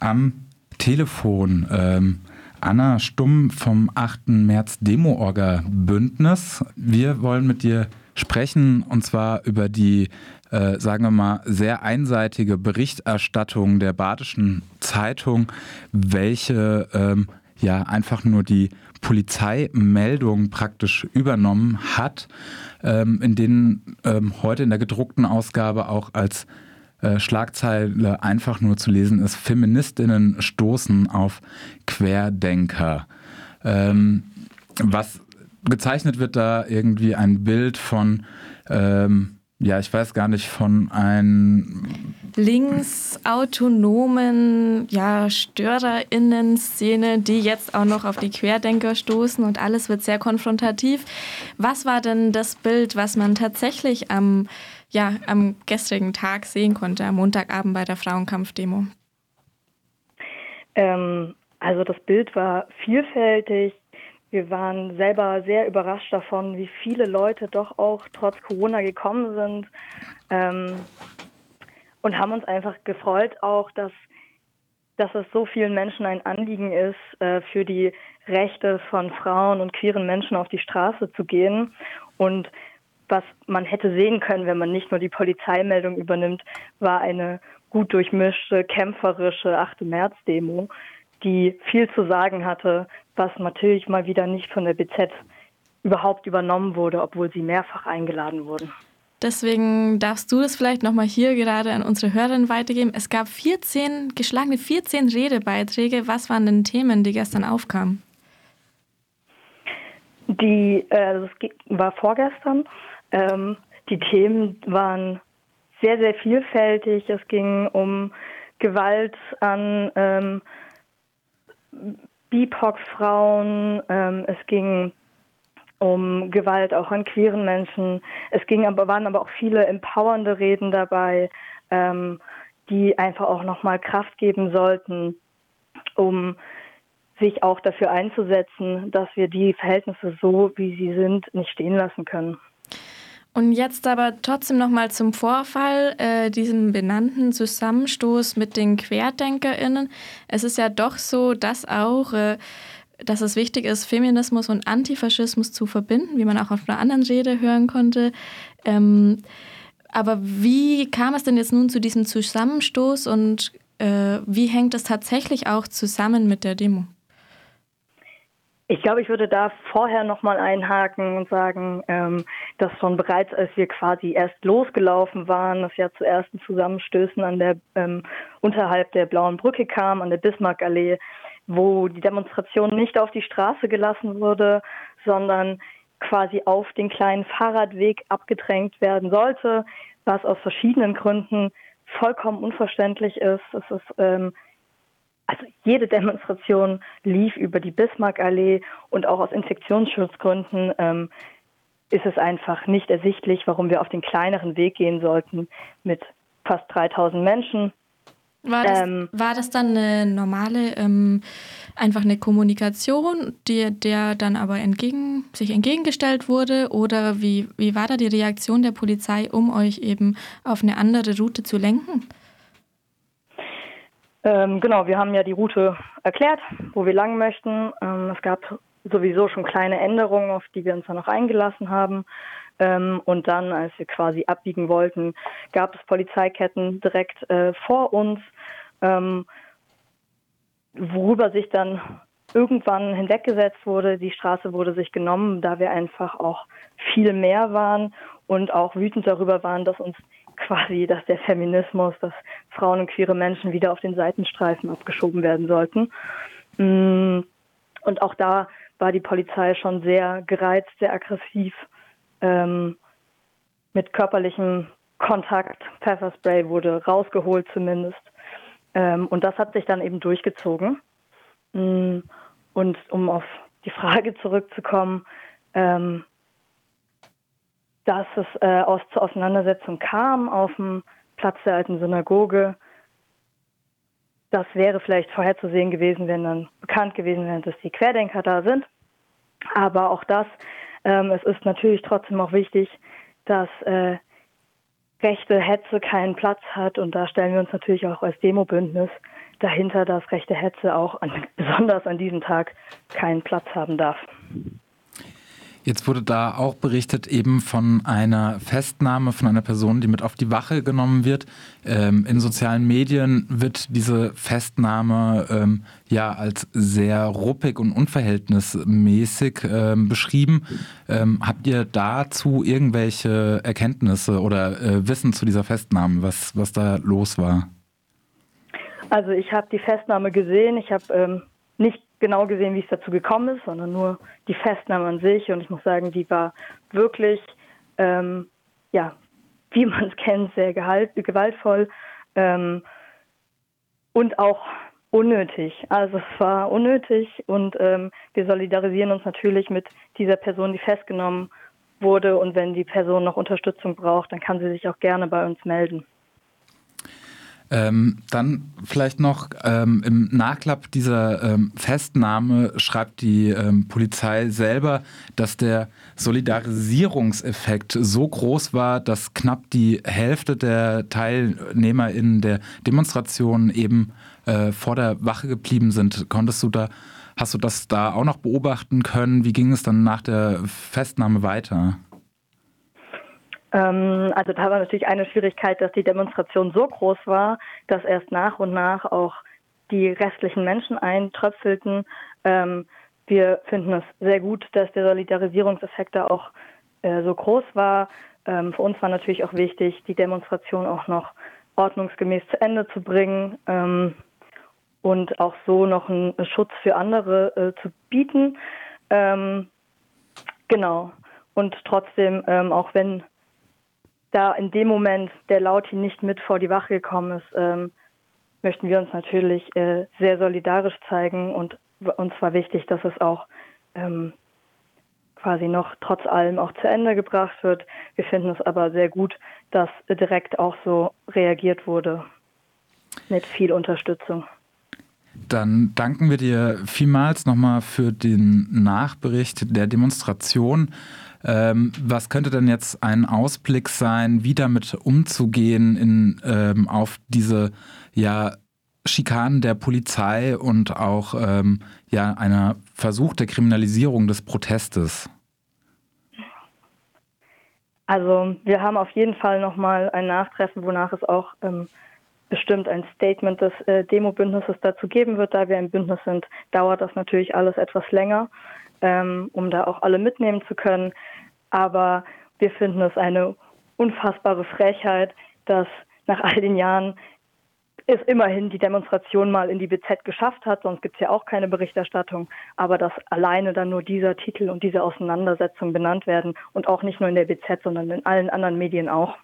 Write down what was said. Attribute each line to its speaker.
Speaker 1: Am Telefon ähm, Anna Stumm vom 8. März Demo-Orga Bündnis. Wir wollen mit dir sprechen und zwar über die, äh, sagen wir mal, sehr einseitige Berichterstattung der Badischen Zeitung, welche ähm, ja einfach nur die Polizeimeldung praktisch übernommen hat, ähm, in denen ähm, heute in der gedruckten Ausgabe auch als äh, Schlagzeile einfach nur zu lesen ist, Feministinnen stoßen auf Querdenker. Ähm, was gezeichnet wird da irgendwie ein Bild von, ähm, ja, ich weiß gar nicht, von einem
Speaker 2: linksautonomen ja, StörerInnen-Szene, die jetzt auch noch auf die Querdenker stoßen und alles wird sehr konfrontativ. Was war denn das Bild, was man tatsächlich am ja, am gestrigen Tag sehen konnte, am Montagabend bei der Frauenkampfdemo?
Speaker 3: Ähm, also das Bild war vielfältig. Wir waren selber sehr überrascht davon, wie viele Leute doch auch trotz Corona gekommen sind ähm, und haben uns einfach gefreut auch, dass, dass es so vielen Menschen ein Anliegen ist, äh, für die Rechte von Frauen und queeren Menschen auf die Straße zu gehen. Und was man hätte sehen können, wenn man nicht nur die Polizeimeldung übernimmt, war eine gut durchmischte, kämpferische 8. März-Demo, die viel zu sagen hatte, was natürlich mal wieder nicht von der BZ überhaupt übernommen wurde, obwohl sie mehrfach eingeladen wurden.
Speaker 2: Deswegen darfst du das vielleicht nochmal hier gerade an unsere Hörerinnen weitergeben. Es gab 14, geschlagene 14 Redebeiträge. Was waren denn Themen, die gestern aufkamen?
Speaker 3: Die, äh, das war vorgestern ähm, die Themen waren sehr, sehr vielfältig. Es ging um Gewalt an ähm, BIPOC-Frauen, ähm, es ging um Gewalt auch an queeren Menschen. Es ging aber, waren aber auch viele empowernde Reden dabei, ähm, die einfach auch nochmal Kraft geben sollten, um sich auch dafür einzusetzen, dass wir die Verhältnisse so, wie sie sind, nicht stehen lassen können.
Speaker 2: Und jetzt aber trotzdem nochmal zum Vorfall, äh, diesem benannten Zusammenstoß mit den QuerdenkerInnen. Es ist ja doch so, dass auch, äh, dass es wichtig ist, Feminismus und Antifaschismus zu verbinden, wie man auch auf einer anderen Rede hören konnte. Ähm, aber wie kam es denn jetzt nun zu diesem Zusammenstoß und äh, wie hängt es tatsächlich auch zusammen mit der Demo?
Speaker 3: Ich glaube, ich würde da vorher nochmal einhaken und sagen, ähm, dass schon bereits, als wir quasi erst losgelaufen waren, das ja zu ersten Zusammenstößen an der ähm, unterhalb der Blauen Brücke kam, an der Bismarckallee, wo die Demonstration nicht auf die Straße gelassen wurde, sondern quasi auf den kleinen Fahrradweg abgedrängt werden sollte, was aus verschiedenen Gründen vollkommen unverständlich ist. Es ist ähm, also jede Demonstration lief über die Bismarckallee und auch aus Infektionsschutzgründen ähm, ist es einfach nicht ersichtlich, warum wir auf den kleineren Weg gehen sollten mit fast 3000 Menschen.
Speaker 2: War das, ähm, war das dann eine normale, ähm, einfach eine Kommunikation, die, der dann aber entgegen, sich entgegengestellt wurde? Oder wie, wie war da die Reaktion der Polizei, um euch eben auf eine andere Route zu lenken?
Speaker 3: Ähm, genau, wir haben ja die Route erklärt, wo wir lang möchten. Ähm, es gab sowieso schon kleine Änderungen, auf die wir uns dann noch eingelassen haben. Ähm, und dann, als wir quasi abbiegen wollten, gab es Polizeiketten direkt äh, vor uns, ähm, worüber sich dann irgendwann hinweggesetzt wurde. Die Straße wurde sich genommen, da wir einfach auch viel mehr waren und auch wütend darüber waren, dass uns quasi, dass der Feminismus, dass Frauen und queere Menschen wieder auf den Seitenstreifen abgeschoben werden sollten. Mm, und auch da war die Polizei schon sehr gereizt, sehr aggressiv, ähm, mit körperlichem Kontakt. Pfefferspray wurde rausgeholt zumindest. Ähm, und das hat sich dann eben durchgezogen. Mm, und um auf die Frage zurückzukommen, ähm, dass es äh, aus, zur Auseinandersetzung kam auf dem Platz der alten Synagoge. Das wäre vielleicht vorherzusehen gewesen, wenn dann bekannt gewesen wäre, dass die Querdenker da sind. Aber auch das, ähm, es ist natürlich trotzdem auch wichtig, dass äh, rechte Hetze keinen Platz hat. Und da stellen wir uns natürlich auch als Demobündnis dahinter, dass rechte Hetze auch an, besonders an diesem Tag keinen Platz haben darf.
Speaker 1: Jetzt wurde da auch berichtet eben von einer Festnahme von einer Person, die mit auf die Wache genommen wird. Ähm, in sozialen Medien wird diese Festnahme ähm, ja als sehr ruppig und unverhältnismäßig ähm, beschrieben. Ähm, habt ihr dazu irgendwelche Erkenntnisse oder äh, Wissen zu dieser Festnahme, was, was da los war?
Speaker 3: Also ich habe die Festnahme gesehen. Ich habe ähm, nicht genau gesehen, wie es dazu gekommen ist, sondern nur die Festnahme an sich. Und ich muss sagen, die war wirklich, ähm, ja, wie man es kennt, sehr gewaltvoll ähm, und auch unnötig. Also es war unnötig und ähm, wir solidarisieren uns natürlich mit dieser Person, die festgenommen wurde. Und wenn die Person noch Unterstützung braucht, dann kann sie sich auch gerne bei uns melden.
Speaker 1: Ähm, dann vielleicht noch ähm, im Nachklapp dieser ähm, Festnahme schreibt die ähm, Polizei selber, dass der Solidarisierungseffekt so groß war, dass knapp die Hälfte der Teilnehmer in der Demonstration eben äh, vor der Wache geblieben sind. Konntest du da, hast du das da auch noch beobachten können? Wie ging es dann nach der Festnahme weiter?
Speaker 3: Ähm, also da war natürlich eine Schwierigkeit, dass die Demonstration so groß war, dass erst nach und nach auch die restlichen Menschen eintröpfelten. Ähm, wir finden es sehr gut, dass der Solidarisierungseffekt da auch äh, so groß war. Ähm, für uns war natürlich auch wichtig, die Demonstration auch noch ordnungsgemäß zu Ende zu bringen und auch so noch einen Schutz für andere äh, zu bieten. Genau. Und trotzdem, auch wenn da in dem Moment der Lauti nicht mit vor die Wache gekommen ist, ähm, möchten wir uns natürlich äh, sehr solidarisch zeigen und uns war wichtig, dass es auch ähm, quasi noch trotz allem auch zu Ende gebracht wird. Wir finden es aber sehr gut, dass direkt auch so reagiert wurde mit viel Unterstützung.
Speaker 1: Dann danken wir dir vielmals nochmal für den Nachbericht der Demonstration. Ähm, was könnte denn jetzt ein Ausblick sein, wie damit umzugehen in, ähm, auf diese ja, Schikanen der Polizei und auch ähm, ja, einer Versuch der Kriminalisierung des Protestes?
Speaker 3: Also wir haben auf jeden Fall nochmal ein Nachtreffen, wonach es auch ähm, bestimmt ein Statement des äh, Demo-Bündnisses dazu geben wird. Da wir ein Bündnis sind, dauert das natürlich alles etwas länger ähm, um da auch alle mitnehmen zu können. Aber wir finden es eine unfassbare Frechheit, dass nach all den Jahren es immerhin die Demonstration mal in die BZ geschafft hat, sonst gibt es ja auch keine Berichterstattung, aber dass alleine dann nur dieser Titel und diese Auseinandersetzung benannt werden und auch nicht nur in der BZ, sondern in allen anderen Medien auch.